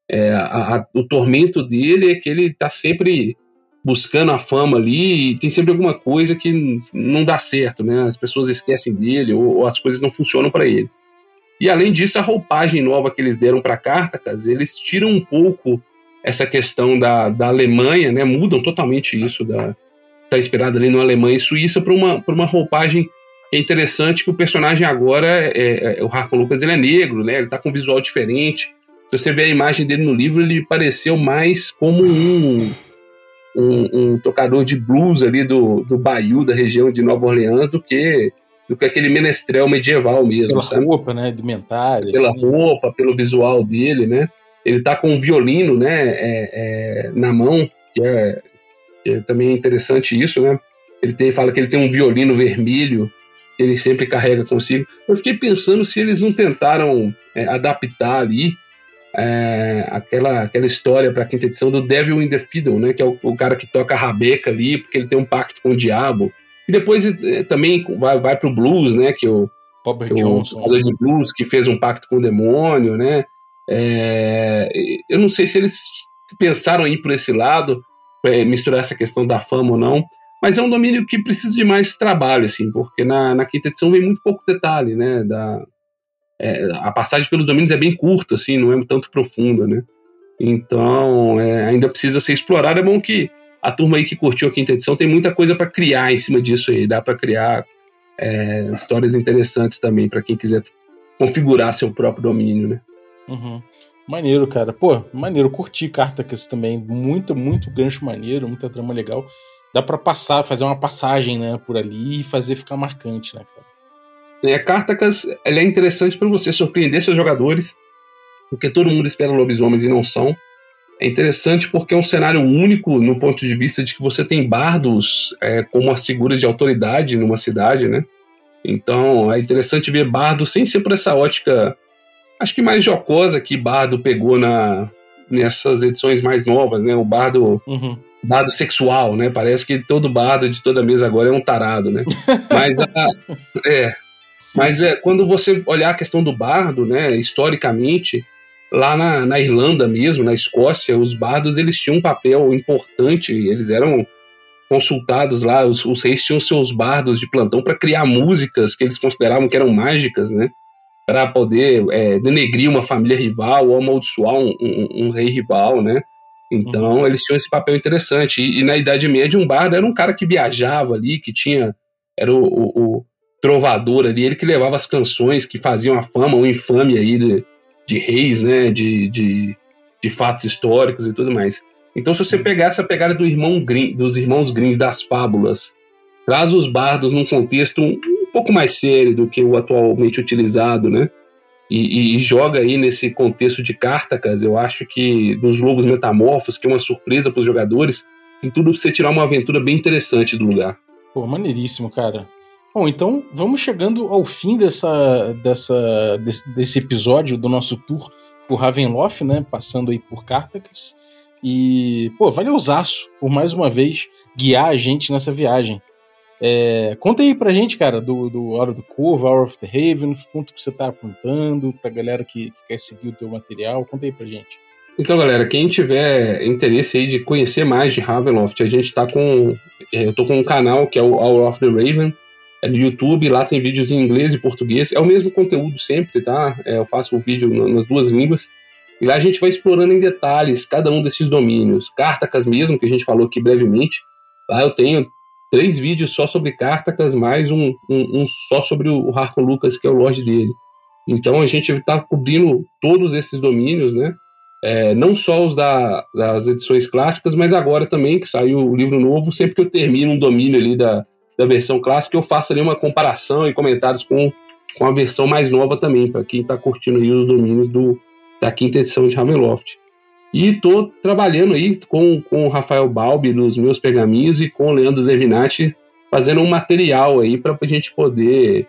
D: É, a- a- o tormento dele é que ele está sempre buscando a fama ali e tem sempre alguma coisa que não dá certo, né? As pessoas esquecem dele ou, ou as coisas não funcionam para ele. E além disso, a roupagem nova que eles deram para Cartacas, eles tiram um pouco essa questão da, da Alemanha, né? Mudam totalmente isso da está inspirado ali no Alemanha e Suíça para uma para uma roupagem é interessante que o personagem agora, é, é- o Harkon Lucas, ele é negro, né? Ele tá com um visual diferente. Se você ver a imagem dele no livro, ele pareceu mais como um, um, um tocador de blues ali do, do Bayou, da região de Nova Orleans, do que, do que aquele menestrel medieval mesmo,
A: Pela
D: sabe?
A: roupa, né? Indumentária.
D: Pela
A: assim.
D: roupa, pelo visual dele, né? Ele tá com um violino, né, é, é, na mão, que é, é também interessante isso, né? Ele tem, fala que ele tem um violino vermelho que ele sempre carrega consigo. Eu fiquei pensando se eles não tentaram é, adaptar ali é, aquela, aquela história para a quinta edição do Devil in the Fiddle, né? Que é o, o cara que toca a rabeca ali, porque ele tem um pacto com o diabo. E depois é, também vai, vai pro blues, né? Que o,
A: Robert
D: o
A: Johnson.
D: tocador de blues que fez um pacto com o demônio, né? É, eu não sei se eles pensaram em ir por esse lado, é, misturar essa questão da fama ou não, mas é um domínio que precisa de mais trabalho, assim, porque na, na quinta edição vem muito pouco detalhe, né? Da, é, a passagem pelos domínios é bem curta, assim, não é tanto profunda, né? Então, é, ainda precisa ser explorado. É bom que a turma aí que curtiu a quinta edição tem muita coisa para criar em cima disso aí, dá para criar é, histórias interessantes também para quem quiser configurar seu próprio domínio, né?
A: Uhum. Maneiro, cara. Pô, maneiro. Curti Cartacus também. Muito, muito gancho maneiro, muita trama legal. Dá pra passar, fazer uma passagem, né, por ali e fazer ficar marcante, né, cara?
D: É, Cartacus, ela é interessante para você surpreender seus jogadores, porque todo mundo espera lobisomens e não são. É interessante porque é um cenário único no ponto de vista de que você tem bardos é, como as figuras de autoridade numa cidade, né? Então é interessante ver bardo sem ser por essa ótica, acho que mais jocosa que bardo pegou na, nessas edições mais novas, né? O bardo,
A: Uhum.
D: bardo sexual, né? Parece que todo bardo de toda mesa agora é um tarado, né? Mas a, é, mas é, quando você olhar a questão do bardo, né, historicamente, lá na, na Irlanda mesmo, na Escócia, os bardos eles tinham um papel importante, eles eram consultados lá, os, os reis tinham seus bardos de plantão para criar músicas que eles consideravam que eram mágicas, né, para poder é, denegrir uma família rival ou amaldiçoar um, um, um rei rival, né. Então eles tinham esse papel interessante. E, e, na Idade Média, um bardo era um cara que viajava ali, que tinha. Era o, o, o trovador ali, ele que levava as canções que faziam a fama ou infame aí de, de reis, né, de, de, de, fatos históricos e tudo mais. Então, se você pegar essa pegada do irmão Grimm, dos irmãos Grimm das fábulas, traz os bardos num contexto pouco mais sério do que o atualmente utilizado, né, e, e, joga aí nesse contexto de Cartacas, eu acho que dos lobos metamorfos, que é uma surpresa para os jogadores, tem tudo pra você tirar uma aventura bem interessante do lugar.
A: Pô, maneiríssimo, cara. Bom, então vamos chegando ao fim dessa, dessa, desse, desse episódio do nosso tour por Ravenloft, né? Passando aí por Cartacus. E, pô, valeuzaço por mais uma vez guiar a gente nessa viagem. É, conta aí pra gente, cara, do, do Hora do Corvo, Hour of the Haven, quanto que você tá apontando pra galera que, que quer seguir o teu material, conta aí pra gente.
D: Então, galera, quem tiver interesse aí de conhecer mais de Ravenloft, a gente tá com. Eu tô com um canal que é o Hour of the Raven, é no YouTube, lá tem vídeos em inglês e português, é o mesmo conteúdo sempre, tá? É, eu faço o um vídeo nas duas línguas. E lá a gente vai explorando em detalhes cada um desses domínios. Cartacas mesmo, que a gente falou aqui brevemente. Lá eu tenho três vídeos só sobre Cartacas, mais um, um, um só sobre o Harkon Lucas, que é o Lorde dele. Então a gente está cobrindo todos esses domínios, né? É, não só os da, das edições clássicas, mas agora também, que saiu o livro novo, sempre que eu termino um domínio ali da, da versão clássica, eu faço ali uma comparação e comentários com, com a versão mais nova também, para quem está curtindo aí os domínios do, da quinta edição de Ravenloft. E estou trabalhando aí com, com o Rafael Balbi nos meus pergaminhos e com o Leandro Zevinati fazendo um material aí para a gente poder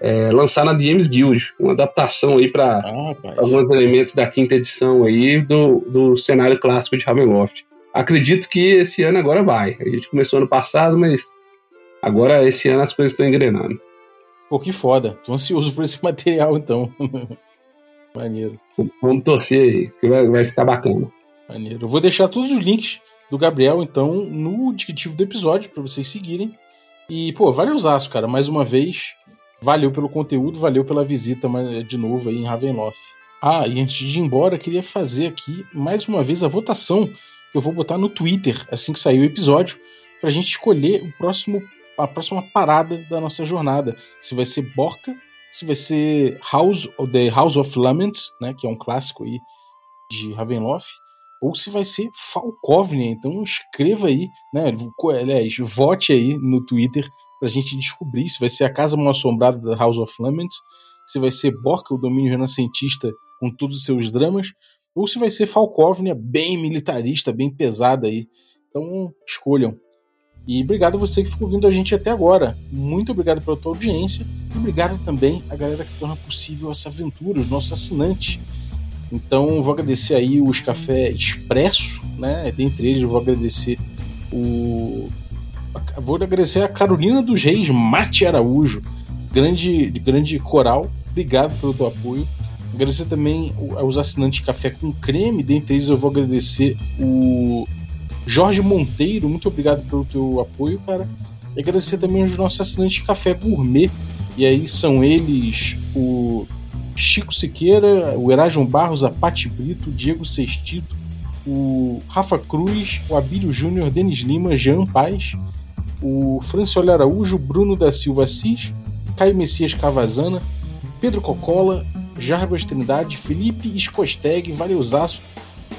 D: é, lançar na DMs Guild, uma adaptação aí para
A: Ah,
D: alguns elementos da quinta edição aí do, do cenário clássico de Ravenloft. Acredito que esse ano agora vai. A gente começou ano passado, mas agora esse ano as coisas estão engrenando.
A: Pô, que foda. Tô ansioso por esse material, então. Maneiro.
D: Vamos torcer aí, que vai, vai ficar bacana.
A: Maneiro. Eu vou deixar todos os links do Gabriel, então, no descritivo do episódio, para vocês seguirem. E, pô, valeu usaço, cara. Mais uma vez, valeu pelo conteúdo, valeu pela visita mas, de novo aí em Ravenloft. Ah, e antes de ir embora, queria fazer aqui mais uma vez a votação que eu vou botar no Twitter assim que sair o episódio, pra gente escolher o próximo, a próxima parada da nossa jornada. Se vai ser Borca, se vai ser House, The House of Laments, né, que é um clássico aí de Ravenloft, ou se vai ser Falkovnia. Então escreva aí, né, aliás, vote aí no Twitter pra gente descobrir se vai ser a Casa Mal Assombrada da House of Laments, se vai ser Borca, o domínio renascentista com todos os seus dramas, ou se vai ser Falkovnia, bem militarista, bem pesada aí. Então escolham. E obrigado a você que ficou ouvindo a gente até agora. Muito obrigado pela tua audiência. E obrigado também à galera que torna possível essa aventura, os nossos assinantes. Então vou agradecer aí os Café Expresso, né? Dentre eles vou agradecer o. Vou agradecer a Carolina dos Reis, Mate Araújo, grande, grande coral. Obrigado pelo teu apoio. Agradecer também aos assinantes Café com Creme. Dentre eles eu vou agradecer o Jorge Monteiro, muito obrigado pelo teu apoio, cara. E agradecer também aos nossos assinantes Café Gourmet. E aí são eles o Chico Siqueira, o Erasmo Barros, a Pati Brito, o Diego Sextito, o Rafa Cruz, o Abílio Júnior, Denis Lima, Jean Paz, o Francioli Araújo, Bruno da Silva Assis, Caio Messias Cavazana, Pedro Cocola, Jarbas Trindade, Felipe Escosteg, valeuzaço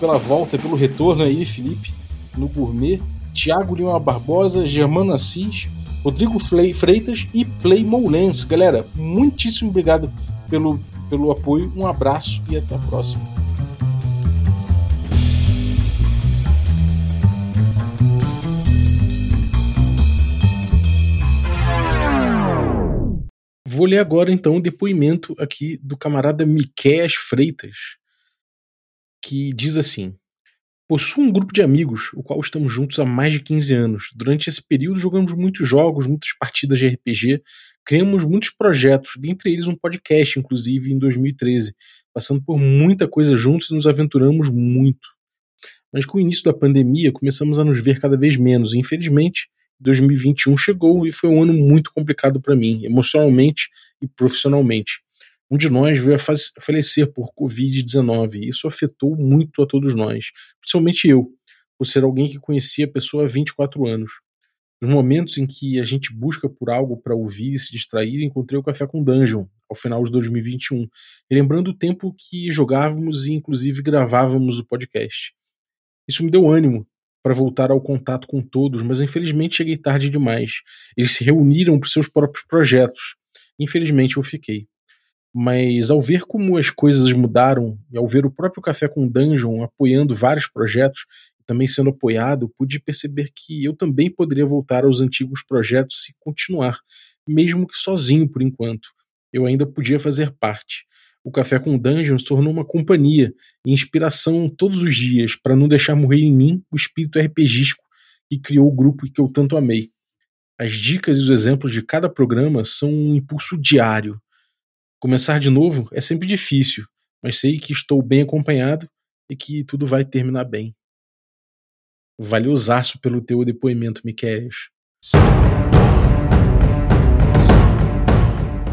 A: pela volta, pelo retorno aí, Felipe, no Gourmet, Thiago Lima Barbosa, Germano Assis, Rodrigo Freitas e Play Moulens. Galera, muitíssimo obrigado pelo, pelo apoio, um abraço e até a próxima. Vou ler agora então o depoimento aqui do camarada Miquéas Freitas, que diz assim: Possuo um grupo de amigos, o qual estamos juntos há mais de 15 anos. Durante esse período jogamos muitos jogos, muitas partidas de RPG, criamos muitos projetos, dentre eles um podcast, inclusive em 2013, passando por muita coisa juntos e nos aventuramos muito. Mas com o início da pandemia começamos a nos ver cada vez menos, e infelizmente 2021 chegou e foi um ano muito complicado para mim, emocionalmente e profissionalmente. Um de nós veio a falecer por Covid-19 e isso afetou muito a todos nós, principalmente eu, por ser alguém que conhecia a pessoa há 24 anos. Nos momentos em que a gente busca por algo para ouvir e se distrair, encontrei o Café com Dungeon, ao final de 2021, lembrando o tempo que jogávamos e inclusive gravávamos o podcast. Isso me deu ânimo para voltar ao contato com todos, mas infelizmente cheguei tarde demais. Eles se reuniram para seus próprios projetos. Infelizmente eu fiquei. Mas ao ver como as coisas mudaram e ao ver o próprio Café com Dungeon apoiando vários projetos e também sendo apoiado, pude perceber que eu também poderia voltar aos antigos projetos e continuar, mesmo que sozinho por enquanto. Eu ainda podia fazer parte o Café com Dungeon se tornou uma companhia e inspiração todos os dias para não deixar morrer em mim o espírito RPGístico que criou o grupo que eu tanto amei. As dicas e os exemplos de cada programa são um impulso diário. Começar de novo é sempre difícil, mas sei que estou bem acompanhado e que tudo vai terminar bem. Valeuzaço pelo teu depoimento, Miquel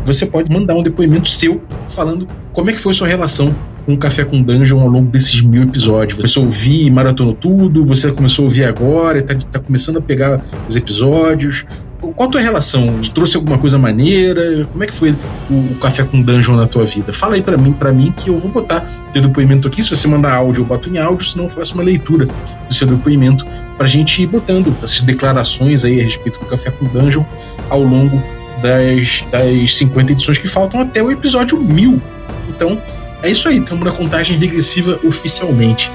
A: você pode mandar um depoimento seu falando como é que foi sua relação com o Café com Dungeon ao longo desses mil episódios. Você ouvir e maratonou tudo, você começou a ouvir agora, está tá começando a pegar os episódios. Qual a tua relação? Trouxe alguma coisa maneira? Como é que foi o, o Café com Dungeon na tua vida? Fala aí para mim, para mim que eu vou botar teu depoimento aqui. Se você mandar áudio, eu boto em áudio, senão eu faço uma leitura do seu depoimento pra gente ir botando essas declarações aí a respeito do Café com Dungeon ao longo das, das 50 edições que faltam até o episódio 1000. Então, é isso aí, estamos na contagem regressiva oficialmente.